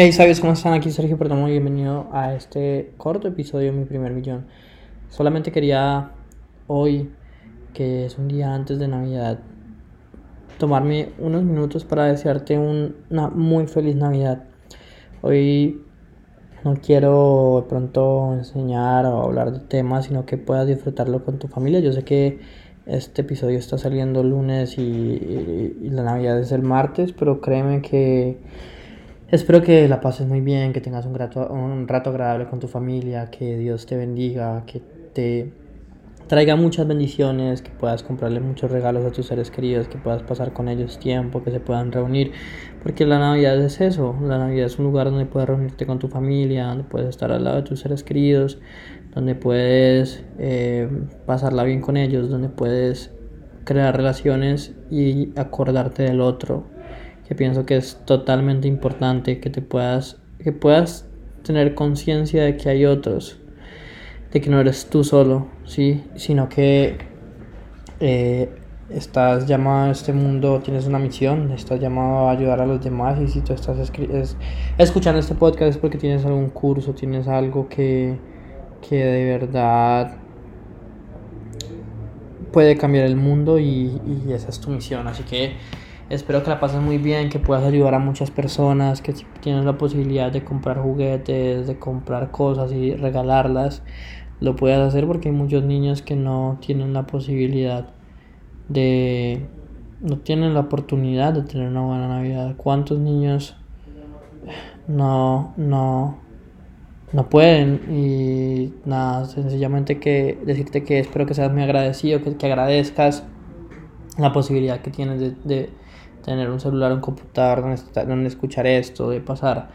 Hey, ¿sabes cómo están? Aquí Sergio Perdomo, bienvenido a este corto episodio de Mi Primer Millón. Solamente quería hoy, que es un día antes de Navidad, tomarme unos minutos para desearte una muy feliz Navidad. Hoy no quiero de pronto enseñar o hablar de temas, sino que puedas disfrutarlo con tu familia. Yo sé que este episodio está saliendo lunes y, la Navidad es el martes, pero créeme que espero que la pases muy bien, que tengas un, un rato agradable con tu familia, que Dios te bendiga, que te traiga muchas bendiciones, que puedas comprarle muchos regalos a tus seres queridos, que puedas pasar con ellos tiempo, que se puedan reunir, porque la Navidad es eso, la Navidad es un lugar donde puedes reunirte con tu familia, donde puedes estar al lado de tus seres queridos, donde puedes eh, pasarla bien con ellos, donde puedes crear relaciones y acordarte del otro, que pienso que es totalmente importante que te puedas, que puedas tener conciencia de que hay otros de que no eres tú solo, ¿sí? sino que eh, estás llamado a este mundo, tienes una misión, estás llamado a ayudar a los demás y si tú estás escuchando este podcast es porque tienes algún curso, tienes algo que, que de verdad puede cambiar el mundo y, y esa es tu misión, así que espero que la pases muy bien, que puedas ayudar a muchas personas, que tienes la posibilidad de comprar juguetes, de comprar cosas y regalarlas, lo puedas hacer porque hay muchos niños que no tienen la posibilidad de no tienen la oportunidad de tener una buena Navidad. ¿Cuántos niños no no no pueden y nada, sencillamente que decirte que espero que seas muy agradecido, que, que agradezcas la posibilidad que tienes de, de tener un celular, un computador donde, donde escuchar esto, de pasar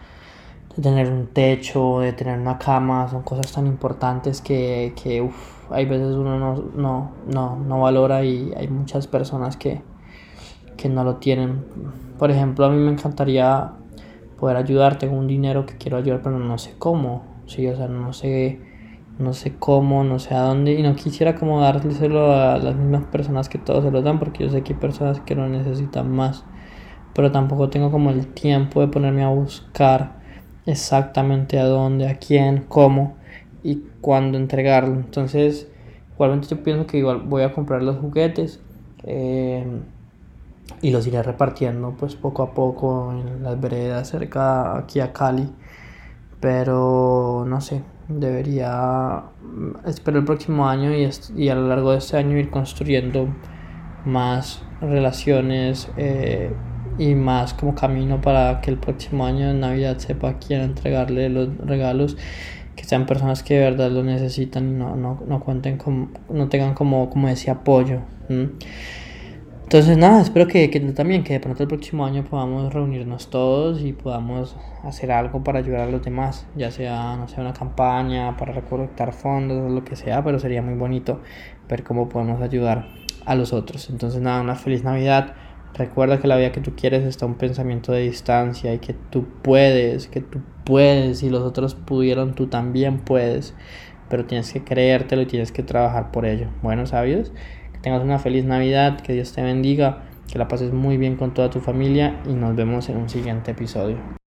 de tener un techo, de tener una cama, son cosas tan importantes que, que uf, hay veces uno no, no, no, no, valora y hay muchas personas que, que no lo tienen. Por ejemplo, a mí me encantaría poder ayudarte con un dinero que quiero ayudar, pero no sé cómo, sí, o sea, no sé, no sé cómo, no sé a dónde, y no quisiera como dárselo a las mismas personas que todos se lo dan, porque yo sé que hay personas que lo necesitan más, pero tampoco tengo como el tiempo de ponerme a buscar exactamente a dónde, a quién, cómo y cuándo entregarlo. Entonces, igualmente yo pienso que igual voy a comprar los juguetes eh, y los iré repartiendo pues poco a poco en las veredas cerca aquí a Cali. Pero no sé, debería esperar el próximo año y, y a lo largo de este año ir construyendo más relaciones. Eh, y más como camino para que el próximo año de Navidad sepa quién entregarle los regalos, que sean personas que de verdad lo necesitan y no, no, no cuenten con, no tengan como, como ese apoyo. Entonces nada, espero que, que también, que de pronto el próximo año podamos reunirnos todos y podamos hacer algo para ayudar a los demás, ya sea, no sé, una campaña para recolectar fondos lo que sea, pero sería muy bonito ver cómo podemos ayudar a los otros. Entonces nada, una feliz Navidad Recuerda que la vida que tú quieres está un pensamiento de distancia y que tú puedes, que tú puedes y los otros pudieron, tú también puedes, pero tienes que creértelo y tienes que trabajar por ello. Bueno, sabios, tengas una feliz Navidad, que Dios te bendiga, que la pases muy bien con toda tu familia y nos vemos en un siguiente episodio.